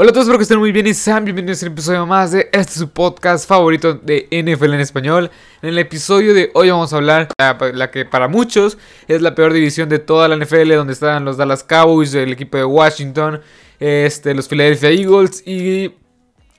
Hola a todos, espero que estén muy bien y sean bienvenidos a un episodio más de este su podcast favorito de NFL en español. En el episodio de hoy vamos a hablar de la que para muchos es la peor división de toda la NFL, donde están los Dallas Cowboys, el equipo de Washington, este, los Philadelphia Eagles y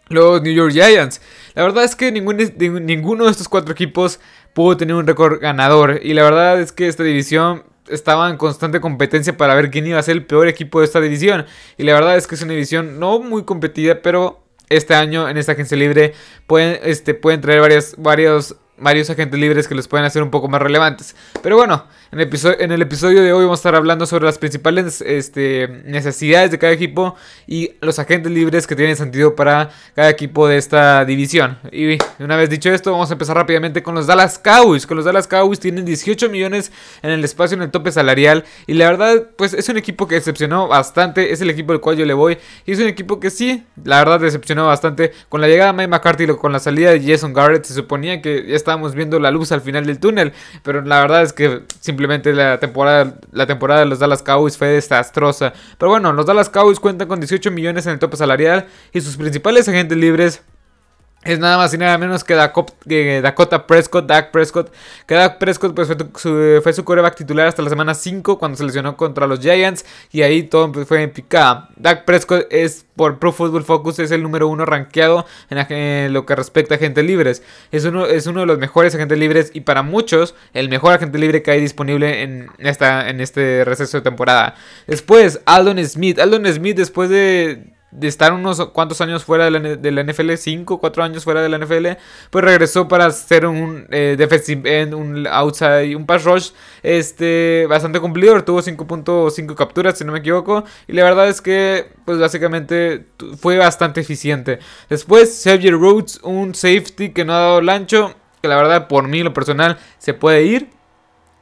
los New York Giants. La verdad es que ningún, ninguno de estos cuatro equipos pudo tener un récord ganador y la verdad es que esta división estaba en constante competencia para ver quién iba a ser el peor equipo de esta división. Y la verdad es que es una división no muy competida, pero este año en esta agencia libre pueden, este, pueden traer varios, varios agentes libres que les pueden hacer un poco más relevantes. Pero bueno, en el, episodio, de hoy vamos a estar hablando sobre las principales este, necesidades de cada equipo y los agentes libres que tienen sentido para cada equipo de esta división. Y una vez dicho esto, vamos a empezar rápidamente con los Dallas Cowboys. Con los Dallas Cowboys tienen 18 millones en el espacio en el tope salarial. Y la verdad, pues es un equipo que decepcionó bastante. Es el equipo al cual yo le voy. Y es un equipo que sí, la verdad decepcionó bastante. Con la llegada de Mike McCarthy y con la salida de Jason Garrett, se suponía que ya estábamos viendo la luz al final del túnel. Pero la verdad es que simplemente simplemente la temporada, la temporada de los Dallas Cowboys fue desastrosa. Pero bueno, los Dallas Cowboys cuentan con 18 millones en el tope salarial y sus principales agentes libres es nada más y nada menos que Dakota Prescott, Dak Prescott. Que Dak Prescott pues, fue, su, fue coreback titular hasta la semana 5 cuando se lesionó contra los Giants. Y ahí todo fue en picada. Dak Prescott es por Pro Football Focus es el número uno rankeado en, lo que respecta a agentes libres. Es uno, es uno de los mejores agentes libres y para muchos el mejor agente libre que hay disponible en, esta, en este receso de temporada. Después, Aldon Smith. Aldon Smith después de de estar unos cuantos años fuera de la, NFL, 5, 4 años fuera de la NFL, pues regresó para ser un eh, defensive end, un outside, un pass rush este, bastante cumplidor. Tuvo 5.5 capturas, si no me equivoco. Y la verdad es que, pues básicamente fue bastante eficiente. Después, Xavier Rhodes, un safety que no ha dado el ancho, que la verdad, por mí, lo personal, se puede ir.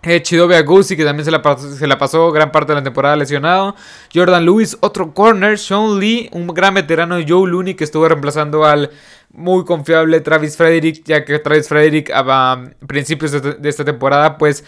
Eh, Chidobe Agusi, que también se la, pasó, la, gran parte de la temporada lesionado. Jordan Lewis, otro corner. Sean Lee, un gran veterano. Joe Looney, que estuvo reemplazando al muy confiable Travis Frederick, ya que Travis Frederick a principios de esta temporada, pues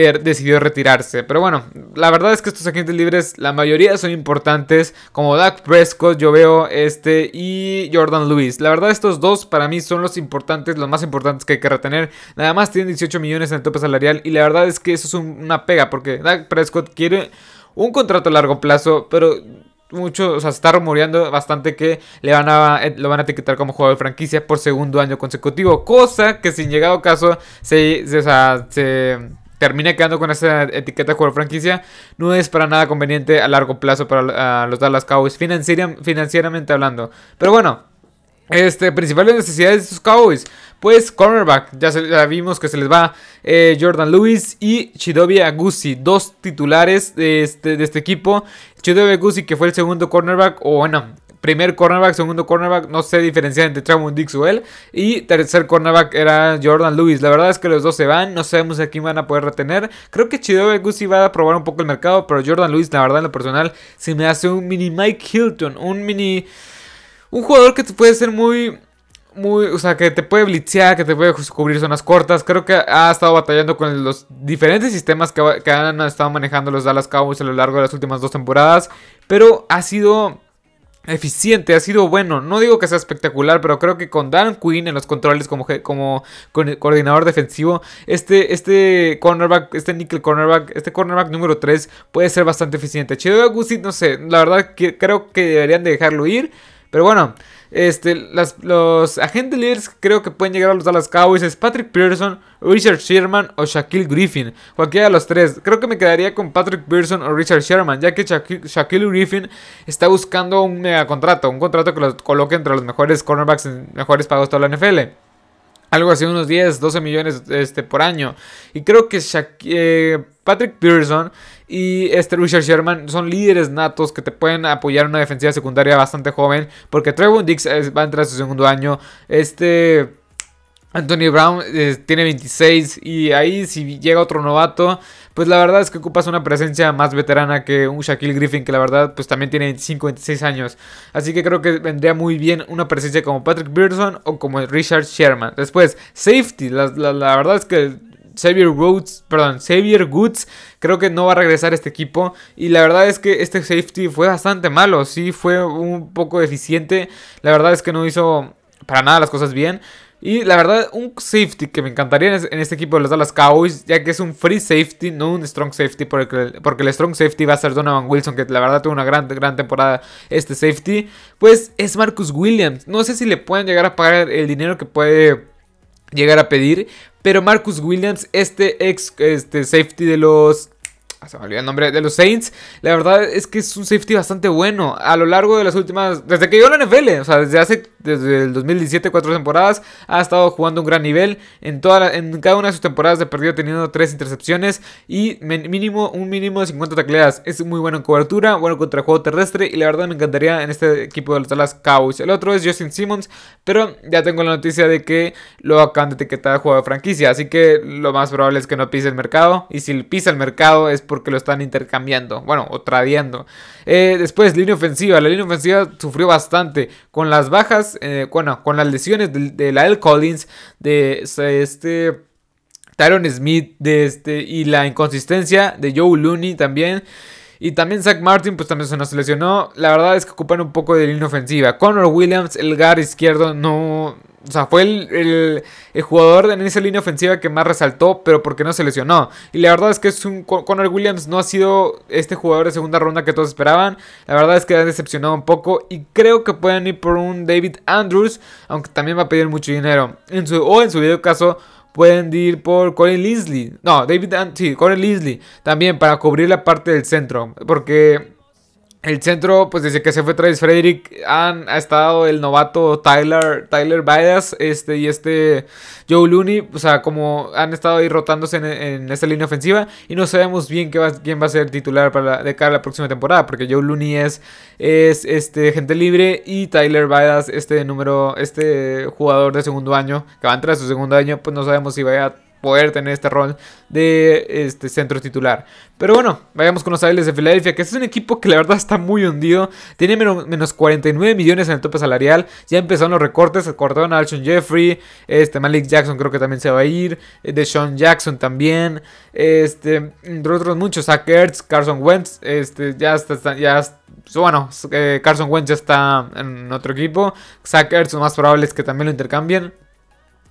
decidió retirarse. Pero bueno, la verdad es que estos agentes libres, la mayoría son importantes, como Dak Prescott, yo veo este, y Jordan Lewis. La verdad, estos dos para mí son los importantes, los más importantes que hay que retener. Nada más tienen 18 millones en el tope salarial, y la verdad es que eso es una pega, porque Dak Prescott quiere un contrato a largo plazo, pero mucho, o sea, se está rumoreando bastante que le van a, eh, lo van a etiquetar como jugador de franquicia por segundo año consecutivo, cosa que sin llegado caso se termine quedando con esa etiqueta de jugador franquicia, no es para nada conveniente a largo plazo para los Dallas Cowboys, financieramente hablando. Pero bueno, este, principales necesidades de sus Cowboys. Pues cornerback, ya, vimos que se les va eh, Jordan Lewis y Chidobe Agusi, dos titulares de este, de este equipo. Chidobe Agusi que fue el segundo cornerback, o bueno, primer cornerback, segundo cornerback, no sé diferenciar entre Travon Dix o él. Y tercer cornerback era Jordan Lewis. La verdad es que los dos se van, no sabemos a quién van a poder retener. Creo que Chidobe Guzzi va a probar un poco el mercado, pero Jordan Lewis, la verdad, en lo personal, se me hace un mini Mike Hilton, un mini. Un jugador que puede ser muy muy, o sea, que te puede blitzear, que te puede cubrir zonas cortas. Creo que ha estado batallando con los diferentes sistemas que, que, han estado manejando los Dallas Cowboys a lo largo de las últimas dos temporadas. Pero ha sido eficiente, ha sido bueno. No digo que sea espectacular, pero creo que con Dan Quinn en los controles como, como coordinador defensivo, este, este cornerback, este nickel cornerback, este cornerback número 3 puede ser bastante eficiente. Chido Agusi, no sé, la verdad creo que deberían de dejarlo ir. Pero bueno, este, los agentes líderes creo que pueden llegar a los Dallas Cowboys es Patrick Pearson, Richard Sherman o Shaquille Griffin. Cualquiera de los tres. Creo que me quedaría con Patrick Pearson o Richard Sherman, ya que Shaquille, Griffin está buscando un mega contrato, un contrato que lo coloque entre los mejores cornerbacks mejores pagos de toda la NFL algo así, unos 10, 12 millones este, por año. Y creo que eh, Patrick Pearson y este Richard Sherman son líderes natos que te pueden apoyar en una defensiva secundaria bastante joven. Porque Trevor Dix va a entrar a su segundo año. Este. Anthony Brown eh, tiene 26 y ahí si llega otro novato, pues la verdad es que ocupas una presencia más veterana que un Shaquille Griffin que la verdad pues también tiene 25, 26 años. Así que creo que vendría muy bien una presencia como Patrick Pearson o como Richard Sherman. Después, safety, la, la verdad es que Xavier Woods, perdón, Xavier Goods, creo que no va a regresar a este equipo. Y la verdad es que este safety fue bastante malo, sí fue un poco deficiente. La verdad es que no hizo para nada las cosas bien. Y la verdad, un safety que me encantaría en este equipo de los Dallas Cowboys, ya que es un free safety, no un strong safety, porque, porque el strong safety va a ser Donovan Wilson, que la verdad tuvo una gran, gran temporada este safety, pues es Marcus Williams. No sé si le pueden llegar a pagar el dinero que puede llegar a pedir, pero Marcus Williams, este ex este safety de los Ah, se me olvidó el nombre de los Saints. La verdad es que es un safety bastante bueno. A lo largo de las últimas. Desde que a la NFL, o sea, desde hace. Desde el 2017, cuatro temporadas. Ha estado jugando un gran nivel. En, toda en cada una de sus temporadas de perdido teniendo tres intercepciones. Y mínimo, un mínimo de 50 tacleadas. Es muy bueno en cobertura. Bueno contra el juego terrestre. Y la verdad me encantaría en este equipo de los Dallas Cowboys. El otro es Justin Simmons. Pero ya tengo la noticia de que lo acaban de etiquetar juego de franquicia. Así que lo más probable es que no pise el mercado. Y si pisa el mercado es por porque lo están intercambiando, bueno, o tradiendo. Eh, después, línea ofensiva. La línea ofensiva sufrió bastante con las bajas, eh, bueno, con las lesiones de, la L. Collins, de este... Tyron Smith de este, y la inconsistencia de Joe Looney también. Y también Zach Martin, pues también se nos lesionó. La verdad es que ocupan un poco de línea ofensiva. Connor Williams, el gar izquierdo, no, o sea, fue el, jugador en esa línea ofensiva que más resaltó, pero porque no se lesionó. Y la verdad es que es un, Conor Williams no ha sido este jugador de segunda ronda que todos esperaban. La verdad es que ha decepcionado un poco. Y creo que pueden ir por un David Andrews, aunque también va a pedir mucho dinero. O en su video caso, pueden ir por Corey Leslie. No, David, sí, Corey Leslie. También para cubrir la parte del centro. Porque el centro, pues desde que se fue Travis Frederick, han ha estado el novato Tyler, Tyler Bias, este y este Joe Looney, o sea, como han estado ahí rotándose en, esta línea ofensiva y no sabemos bien qué va, quién va a ser titular para de cara a la próxima temporada, porque Joe Looney es, es este gente libre y Tyler Bias, este número, este jugador de segundo año, que va a entrar a su segundo año, pues no sabemos si vaya a poder tener este rol de este centro titular. Pero bueno, vayamos con los Águilas de Filadelfia, que es un equipo que la verdad está muy hundido. Tiene menos, 49 millones en el tope salarial. Ya empezaron los recortes, cortaron a Alshon Jeffrey, este Malik Jackson creo que también se va a ir, eh, de Sean Jackson también, este, entre otros muchos, Zach Carson Wentz, este, ya está, ya bueno, eh, Carson Wentz ya está en otro equipo. Zach Ertz, lo más probable es que también lo intercambien.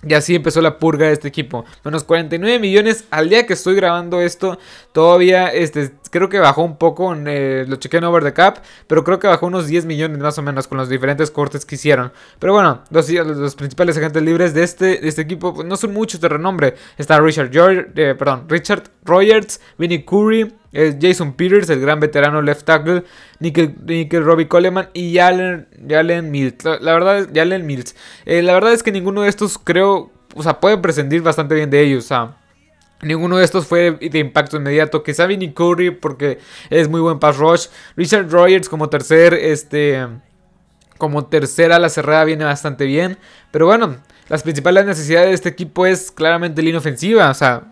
Y así empezó la purga de este equipo. Menos 49 millones al día que estoy grabando esto. Todavía este, creo que bajó un poco. Eh, lo chequé en Over the Cap. Pero creo que bajó unos 10 millones más o menos con los diferentes cortes que hicieron. Pero bueno, los, los principales agentes libres de este, este equipo pues, no son muchos de renombre. Está Richard, George, eh, perdón, Richard Rogers, Vinnie Curry. Jason Peters, el gran veterano left tackle, Nickel, Nickel Robbie Coleman y Jalen, Mills. La, verdad, Jalen Mills. Eh, la verdad es que ninguno de estos creo, o sea, puede prescindir bastante bien de ellos. O sea, Ninguno de estos fue de impacto inmediato. Quizá Vinny Curry porque es muy buen pass rush. Richard Rogers como tercer, este, como tercera la cerrada viene bastante bien. Pero bueno, las principales necesidades de este equipo es claramente línea ofensiva. O sea,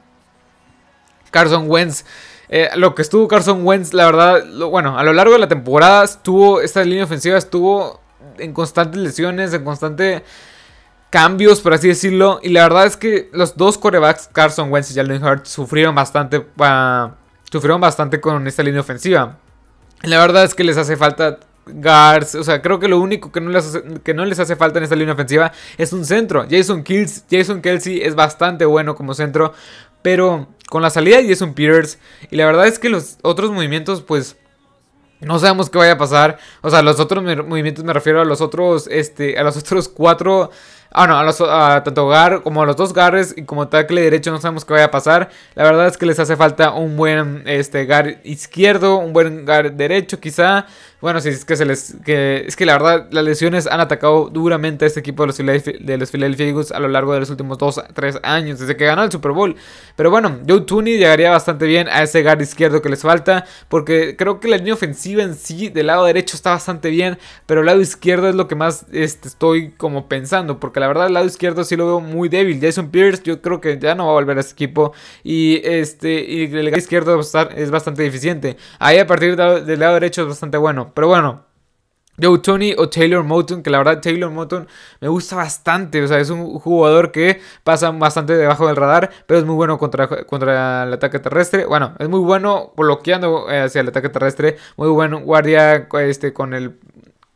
Carson Wentz eh, lo que estuvo Carson Wentz, la verdad, bueno, a lo largo de la temporada estuvo, esta línea ofensiva estuvo en constantes lesiones, en constante cambios, por así decirlo. Y la verdad es que los dos corebacks, Carson Wentz y Jalen Hurts, sufrieron bastante, sufrieron bastante con esta línea ofensiva. La verdad es que les hace falta guards. O sea, creo que lo único que no, les hace, que no les hace falta en esta línea ofensiva es un centro. Jason, Kills, Jason Kelsey es bastante bueno como centro. Pero con la salida de Jason Peters, y la verdad es que los otros movimientos, pues. No sabemos qué vaya a pasar. O sea, los otros movimientos me refiero a los otros. Este. A los otros cuatro. Ah, no, a, los, a tanto Gar como a los dos Garres y como tackle derecho no sabemos qué vaya a pasar. La verdad es que les hace falta un buen este, Gar izquierdo, un buen Gar derecho quizá. Bueno, sí, es que se les. Que, es que la verdad, las lesiones han atacado duramente a este equipo de los, de los Philadelphia Eagles a lo largo de los últimos 2 3 años, desde que ganó el Super Bowl. Pero bueno, Joe Tooney llegaría bastante bien a ese guard izquierdo que les falta, porque creo que la línea ofensiva en sí, del lado derecho, está bastante bien, pero el lado izquierdo es lo que más este, estoy como pensando, porque la verdad, el lado izquierdo sí lo veo muy débil. Jason Pierce, yo creo que ya no va a volver a este equipo, y, este, y el lado izquierdo es bastante deficiente. Ahí a partir del lado derecho es bastante bueno. Pero bueno, Joe Tony o Taylor Moton, que la verdad Taylor Moton me gusta bastante, o sea, es un jugador que pasa bastante debajo del radar, pero es muy bueno contra, contra el ataque terrestre, bueno, es muy bueno bloqueando eh, hacia el ataque terrestre, muy bueno guardia este, con el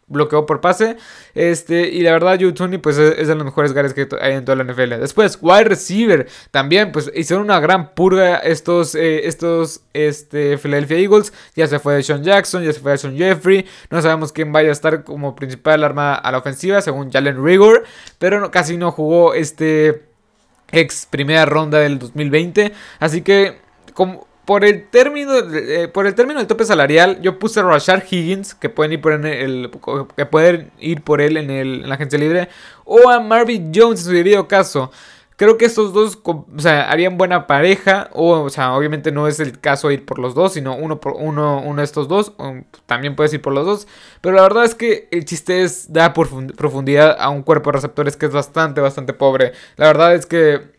bloqueó por pase. Este, y la verdad, Joe pues es, de los mejores guardias que hay en toda la NFL. Después, wide receiver. También, pues hicieron una gran purga estos, eh, estos este, Philadelphia Eagles. Ya se fue Sean Jackson, ya se fue Sean Jeffrey. No sabemos quién vaya a estar como principal arma a la ofensiva, según Jalen Rigor. Pero casi no jugó este ex primera ronda del 2020. Así que, como por el término eh, por el término del tope salarial, yo puse a Rashard Higgins, que pueden ir por el, que pueden ir por él en, el, en la agencia libre, o a Marvin Jones en su debido caso. Creo que estos dos o sea, harían buena pareja. O, o, sea, obviamente no es el caso ir por los dos, sino uno por uno, uno de estos dos. también puedes ir por los dos. Pero la verdad es que el chiste es dar profundidad a un cuerpo de receptores que es bastante, bastante pobre. La verdad es que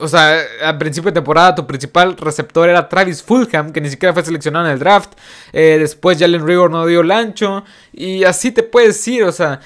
o sea, al principio de temporada tu principal receptor era Travis Fulham, que ni siquiera fue seleccionado en el draft. Eh, después Jalen Rigor no dio el ancho. Y así te puedes ir, o sea...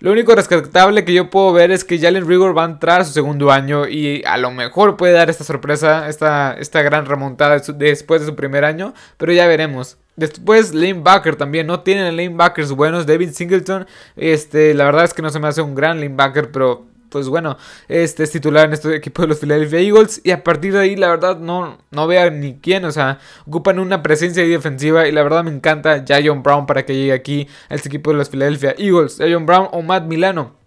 Lo único rescatable que yo puedo ver es que Jalen Rigor va a entrar a su segundo año y a lo mejor puede dar esta sorpresa, esta, esta gran remontada después de su primer año, pero ya veremos. Después lanebacker también, no tienen lanebackers buenos, David Singleton, este, la verdad es que no se me hace un gran lanebacker, pero pues bueno, este es titular en este equipo de los Philadelphia Eagles. Y a partir de ahí, la verdad, no, no vea ni quién. O sea, ocupan una presencia defensiva. Y la verdad me encanta Jayon Brown para que llegue aquí a este equipo de los Philadelphia Eagles. Jayon Brown o Matt Milano.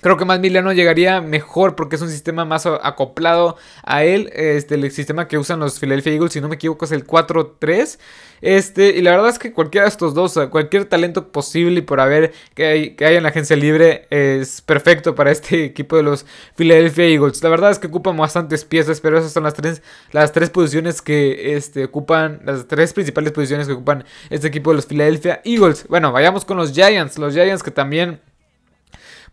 Creo que Matt Milano llegaría mejor porque es un sistema más acoplado a él. Este, el sistema que usan los Philadelphia Eagles, si no me equivoco, es el 4-3. Este, y la verdad es que cualquiera de estos dos, cualquier talento posible y por haber que hay, que hay en la agencia libre es perfecto para este equipo de los Philadelphia Eagles. La verdad es que ocupan bastantes piezas, pero esas son las tres, las tres posiciones que este, ocupan, las tres principales posiciones que ocupan este equipo de los Philadelphia Eagles. Bueno, vayamos con los Giants. Los Giants que también,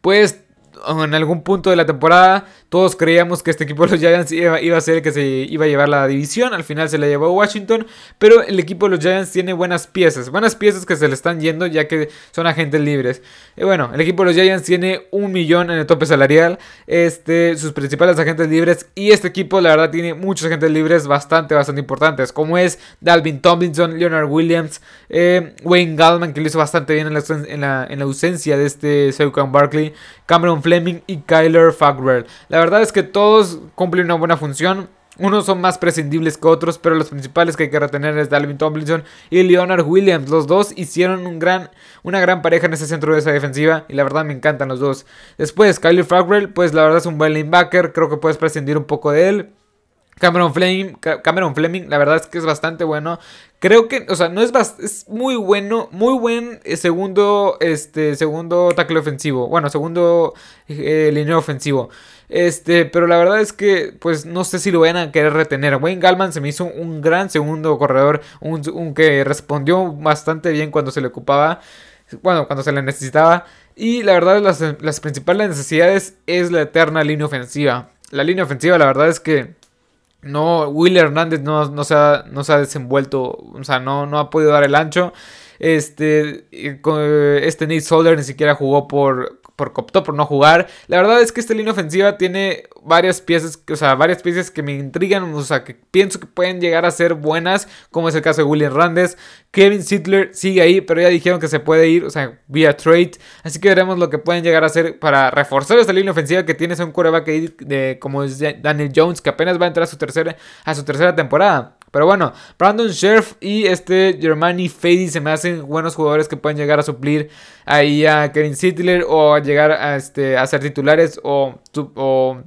pues en algún punto de la temporada todos creíamos que este equipo de los Giants iba, a ser el que se iba a llevar la división. Al final se la llevó Washington. Pero el equipo de los Giants tiene buenas piezas. Buenas piezas que se le están yendo ya que son agentes libres. Y bueno, el equipo de los Giants tiene un millón en el tope salarial. Este, sus principales agentes libres. Y este equipo la verdad tiene muchos agentes libres bastante, bastante importantes. Como es Dalvin Tomlinson, Leonard Williams, eh, Wayne Gallman que lo hizo bastante bien en la, en la, ausencia de este Saquon Barkley. Cameron Fleming y Kyler Fackrell. La verdad es que todos cumplen una buena función. Unos son más prescindibles que otros, pero los principales que hay que retener es Dalvin Tomlinson y Leonard Williams. Los dos hicieron una gran pareja en ese centro de esa defensiva y la verdad me encantan los dos. Después, Kyler Fackrell, pues la verdad es un buen linebacker, creo que puedes prescindir un poco de él. Cameron Fleming, Cameron Fleming, la verdad es que es bastante bueno. Creo que, o sea, no es es muy bueno, muy buen eh, segundo, este, segundo tackle ofensivo. Bueno, segundo eh, línea ofensivo. Este, pero la verdad es que, pues, no sé si lo van a querer retener. Wayne Gallman se me hizo un gran segundo corredor, un, que respondió bastante bien cuando se le ocupaba, bueno, cuando se le necesitaba. Y la verdad, las, las principales necesidades es la eterna línea ofensiva. La línea ofensiva, la verdad es que no, Will Hernández no, no, se ha, no se ha desenvuelto, o sea, no, no ha podido dar el ancho. Este, este Nate Solder ni siquiera jugó por, por optó por no jugar. La verdad es que esta línea ofensiva tiene varias piezas, o sea, varias piezas que me intrigan, o sea, que pienso que pueden llegar a ser buenas, como es el caso de William Randes. Kevin Sidler sigue ahí, pero ya dijeron que se puede ir, o sea, vía trade. Así que veremos lo que pueden llegar a hacer para reforzar esta línea ofensiva que tiene un coreback de, como es Daniel Jones, que apenas va a entrar a su tercera, a su tercera temporada. Pero bueno, Brandon Scherf y este Germani Fady se me hacen buenos jugadores que pueden llegar a suplir ahí a Kevin Sittler o a llegar a, este, a ser titulares o, o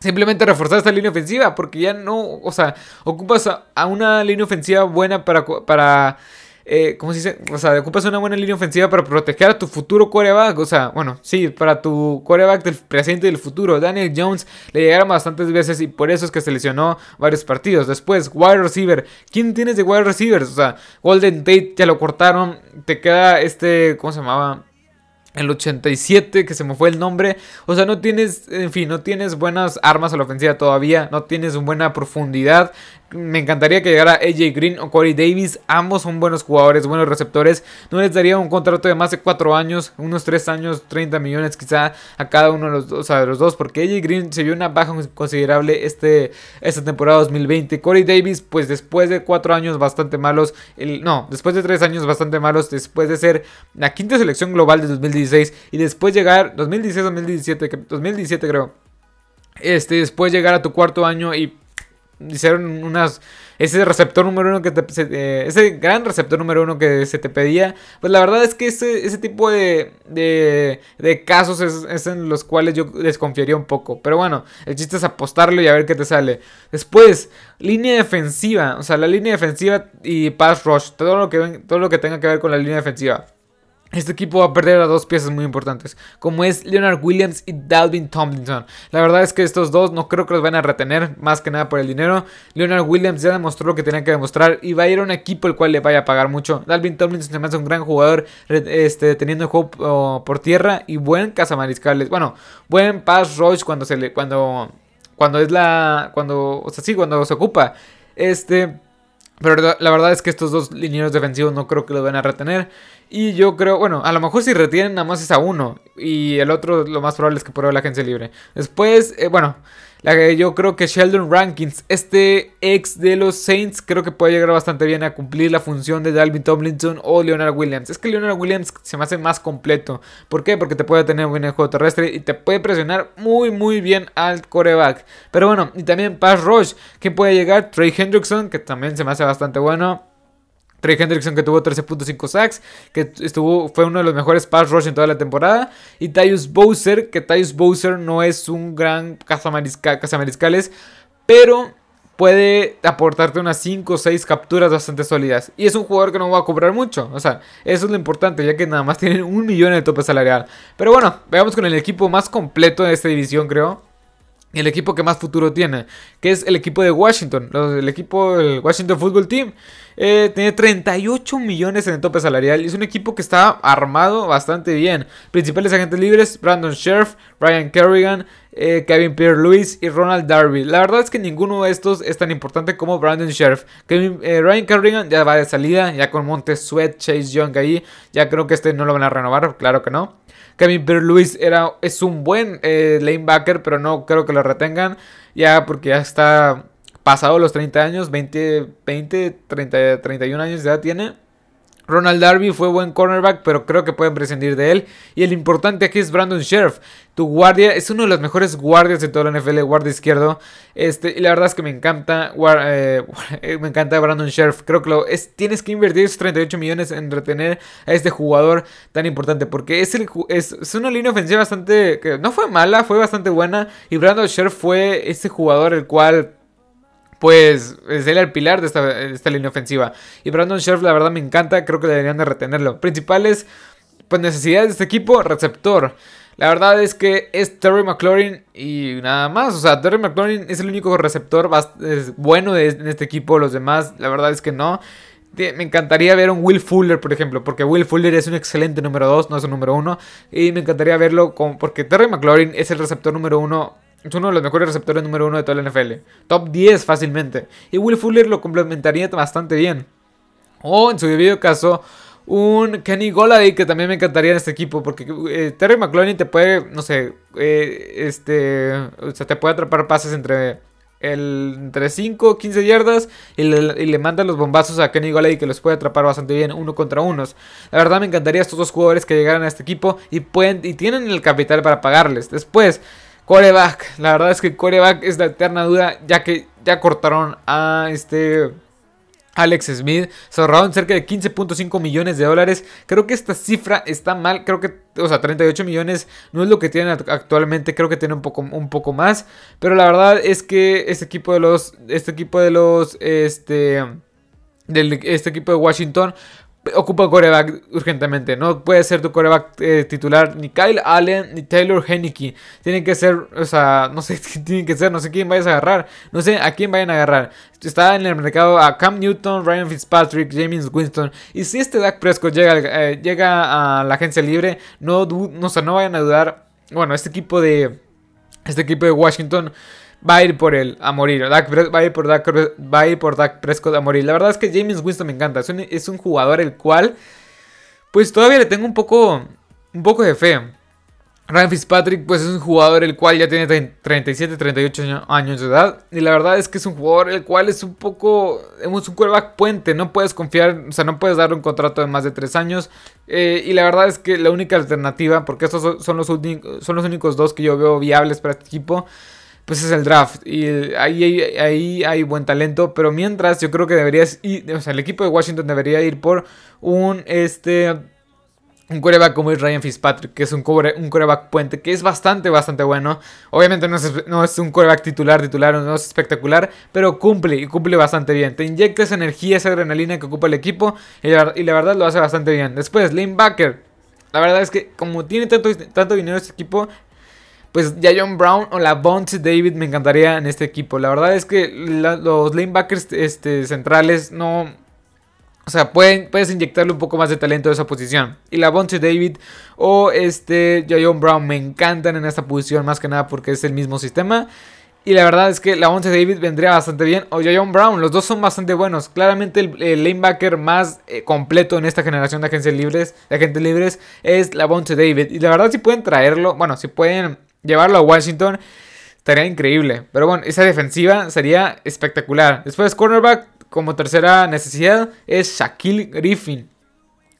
simplemente reforzar esta línea ofensiva porque ya no, o sea, ocupas a, una línea ofensiva buena para, para eh, ¿cómo se dice? O sea, ocupas una buena línea ofensiva para proteger a tu futuro coreback. O sea, bueno, sí, para tu coreback del presente y del futuro. Daniel Jones le llegaron bastantes veces y por eso es que se lesionó varios partidos. Después, wide receiver. ¿Quién tienes de wide receivers? O sea, Golden Tate ya lo cortaron. Te queda este, ¿cómo se llamaba? el 87, que se me fue el nombre. O sea, no tienes, en fin, no tienes buenas armas a la ofensiva todavía. No tienes buena profundidad. Me encantaría que llegara AJ Green o Corey Davis. Ambos son buenos jugadores, buenos receptores. No les daría un contrato de más de 4 años, unos 3 años, 30 millones quizá a cada uno de los, dos, de los dos. Porque AJ Green se vio una baja considerable este, esta temporada 2020. Corey Davis, pues después de 4 años bastante malos. El, no, después de 3 años bastante malos. Después de ser la quinta selección global de 2016. Y después llegar, 2016-2017, 2017 creo. Este, después llegar a tu cuarto año y hicieron unas ese receptor número uno que te, eh, ese gran receptor número uno que se te pedía. Pues la verdad es que ese, ese tipo de, de, de casos es, en los cuales yo desconfiaría un poco. Pero bueno el chiste es apostarlo y a ver qué te sale. Después línea defensiva. O sea la línea defensiva y pass rush. Todo lo que todo lo que tenga que ver con la línea defensiva este equipo va a perder a dos piezas muy importantes, como es Leonard Williams y Dalvin Tomlinson. La verdad es que estos dos no creo que los van a retener, más que nada por el dinero. Leonard Williams ya demostró lo que tenía que demostrar y va a ir a un equipo el cual le vaya a pagar mucho. Dalvin Tomlinson se me hace un gran jugador, este, teniendo el juego oh, por tierra y buen cazamariscales. Bueno, buen pass rush cuando se le, cuando, cuando es la, cuando, o sea, sí, cuando se ocupa. Este, pero la verdad es que estos dos linieros defensivos no creo que los van a retener. Y yo creo, bueno, a lo mejor si retienen nada más es a uno. Y el otro lo más probable es que pruebe la agencia libre. Después, eh, bueno, la, yo creo que Sheldon Rankins, este ex de los Saints, creo que puede llegar bastante bien a cumplir la función de Dalvin Tomlinson o Leonard Williams. Es que Leonard Williams se me hace más completo. ¿Por qué? Porque te puede tener un buen juego terrestre y te puede presionar muy, muy bien al coreback. Pero bueno, y también Pass Rush, que puede llegar Trey Hendrickson, que también se me hace bastante bueno. Trey Hendrickson que tuvo 13.5 sacks, que estuvo, fue uno de los mejores pass rush en toda la temporada. Y Tyus Bowser, que Tyus Bowser no es un gran cazamariscales, pero puede aportarte unas 5 o 6 capturas bastante sólidas. Y es un jugador que no va a cobrar mucho. O sea, eso es lo importante, ya que nada más tienen un millón de tope salarial. Pero bueno, veamos con el equipo más completo de esta división, creo el equipo que más futuro tiene, que es el equipo de Washington, el equipo del Washington Football Team. Eh, tiene 38 millones en el tope salarial y es un equipo que está armado bastante bien. Principales agentes libres, Brandon Sheriff, Ryan Kerrigan, eh, Kevin Pierre-Louis y Ronald Darby. La verdad es que ninguno de estos es tan importante como Brandon Sheriff. Eh, Ryan Kerrigan ya va de salida, ya con Montes Sweat, Chase Young ahí. Ya creo que este no lo van a renovar, claro que no. Kevin Pierre-Louis era, es un buen eh, lanebacker, pero no creo que lo retengan. Ya porque ya está pasado los 30 años, 20, 20 30, 31 años edad tiene. Ronald Darby fue buen cornerback, pero creo que pueden prescindir de él. Y el importante aquí es Brandon Sheriff. Tu guardia es uno de los mejores guardias de toda la NFL, guardia izquierdo. Este, y la verdad es que me encanta, eh, me encanta Brandon Sheriff. Creo que lo es, tienes que invertir esos 38 millones en retener a este jugador tan importante. Porque es, el, es, es una línea ofensiva bastante, que no fue mala, fue bastante buena. Y Brandon Sheriff fue ese jugador el cual pues es el pilar de esta, línea ofensiva. Y Brandon Sheriff, la verdad, me encanta. Creo que deberían de retenerlo. Principales pues, necesidades de este equipo: receptor. La verdad es que es Terry McLaurin y nada más. O sea, Terry McLaurin es el único receptor bueno de, en este equipo. Los demás, la verdad es que no. Me encantaría ver un Will Fuller, por ejemplo, porque Will Fuller es un excelente número 2, no es un número 1. Y me encantaría verlo con, porque Terry McLaurin es el receptor número 1 es uno de los mejores receptores número uno de toda la NFL. Top 10 fácilmente. Y Will Fuller lo complementaría bastante bien. O en su debido caso, un Kenny Golladay que también me encantaría en este equipo. Porque eh, Terry McLaurin te puede, no sé, eh, este, o sea, te puede atrapar pases entre, el, entre 5 15 yardas y le, manda los bombazos a Kenny Golladay que los puede atrapar bastante bien uno contra unos. La verdad me encantaría estos dos jugadores que llegaran a este equipo y, pueden, y tienen el capital para pagarles. Después... Coreback. La verdad es que coreback es la eterna duda, ya que ya cortaron a este Alex Smith. Se ahorraron cerca de 15.5 millones de dólares. Creo que esta cifra está mal. Creo que, o sea, 38 millones no es lo que tienen actualmente. Creo que tiene un poco, un poco más. Pero la verdad es que este equipo de los, este equipo de los, este, este equipo de Washington ocupa coreback urgentemente. No puede ser tu coreback eh, titular ni Kyle Allen ni Taylor Henneke. Tienen que ser, o sea, no sé tienen que ser, no sé quién vayas a agarrar. No sé a quién vayan a agarrar. Está en el mercado a Cam Newton, Ryan Fitzpatrick, James Winston. Y si este Dak Prescott llega, eh, llega a la agencia libre, no, no, o no vayan a dudar. Bueno, este equipo de. Este equipo de Washington va a ir por él a morir. va, a ir por Dak, Prescott a morir. La verdad es que James Winston me encanta. Es un, jugador el cual, pues todavía le tengo un poco, un poco de fe. Ryan Fitzpatrick, pues es un jugador el cual ya tiene 37, 38 años de edad. Y la verdad es que es un jugador el cual es un poco. Es un quarterback puente. No puedes confiar, o sea, no puedes darle un contrato de más de 3 años. Eh, y la verdad es que la única alternativa, porque estos son los, son los únicos dos que yo veo viables para este equipo pues es el draft. Y ahí, hay buen talento. Pero mientras, yo creo que deberías ir. O sea, el equipo de Washington debería ir por un este. Un coreback como es Ryan Fitzpatrick, que es un, un coreback puente, que es bastante, bastante bueno. Obviamente no es, un coreback titular, titular, no es espectacular, pero cumple y cumple bastante bien. Te inyecta esa energía, esa adrenalina que ocupa el equipo y la, y la verdad lo hace bastante bien. Después, Backer La verdad es que como tiene tanto, tanto dinero este equipo, pues ya John Brown o la Bounce David me encantaría en este equipo. La verdad es que los lanebackers este, centrales no... O sea, pueden, puedes inyectarle un poco más de talento a esa posición. Y la Bounce David o este John Brown me encantan en esta posición más que nada porque es el mismo sistema. Y la verdad es que la Bonte David vendría bastante bien. O John Brown, los dos son bastante buenos. Claramente el, lanebacker más eh, completo en esta generación de agentes libres, de agentes libres, es la Bonte David. Y la verdad si pueden traerlo, bueno, si pueden llevarlo a Washington estaría increíble. Pero bueno, esa defensiva sería espectacular. Después, cornerback, como tercera necesidad, es Shaquille Griffin.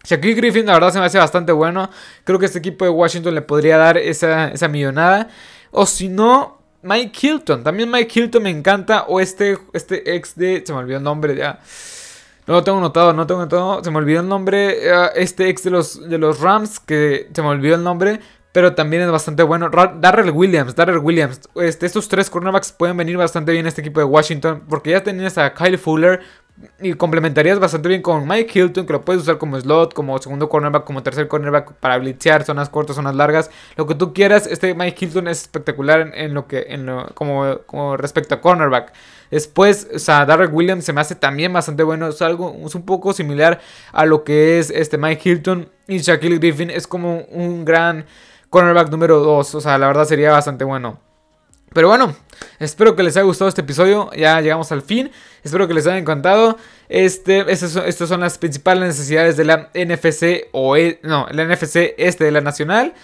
Shaquille Griffin, la verdad, se me hace bastante bueno. Creo que este equipo de Washington le podría dar esa, esa millonada. O si no, Mike Hilton. También Mike Hilton me encanta. O este, este ex de. Se me olvidó el nombre ya. No lo tengo notado, no tengo notado. Se me olvidó el nombre. Eh, este ex de los, de los Rams. Que se me olvidó el nombre pero también es bastante bueno. Darrell Williams, Darrell Williams. Este, estos tres cornerbacks pueden venir bastante bien a este equipo de Washington, porque ya tenías a Kyle Fuller y complementarías bastante bien con Mike Hilton, que lo puedes usar como slot, como segundo cornerback, como tercer cornerback para blitzear, zonas cortas, zonas largas, lo que tú quieras. Este Mike Hilton es espectacular en, lo que, en lo, como, como respecto a cornerback. Después, o sea, Darrell Williams se me hace también bastante bueno. Es algo, es un poco similar a lo que es este Mike Hilton. Y Shaquille Griffin es como un gran cornerback número 2. O sea, la verdad sería bastante bueno. Pero bueno, espero que les haya gustado este episodio. Ya llegamos al fin. Espero que les haya encantado. Este, estas son, las principales necesidades de la NFC o e, no, la NFC este de la Nacional.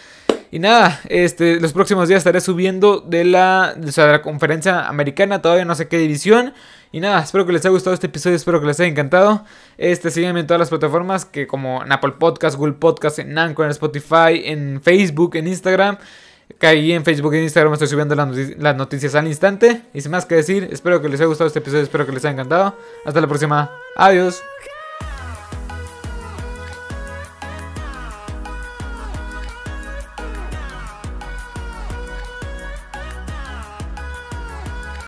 Y nada, este, los próximos días estaré subiendo de la, de la conferencia americana. Todavía no sé qué división. Y nada, espero que les haya gustado este episodio, espero que les haya encantado. Este, síganme en todas las plataformas, que como en Apple Podcast, Google Podcast, en Anchor, en Spotify, en Facebook, en Instagram. Que ahí en Facebook e Instagram estoy subiendo las, noticias al instante. Y sin más que decir, espero que les haya gustado este episodio, espero que les haya encantado. Hasta la próxima. Adiós.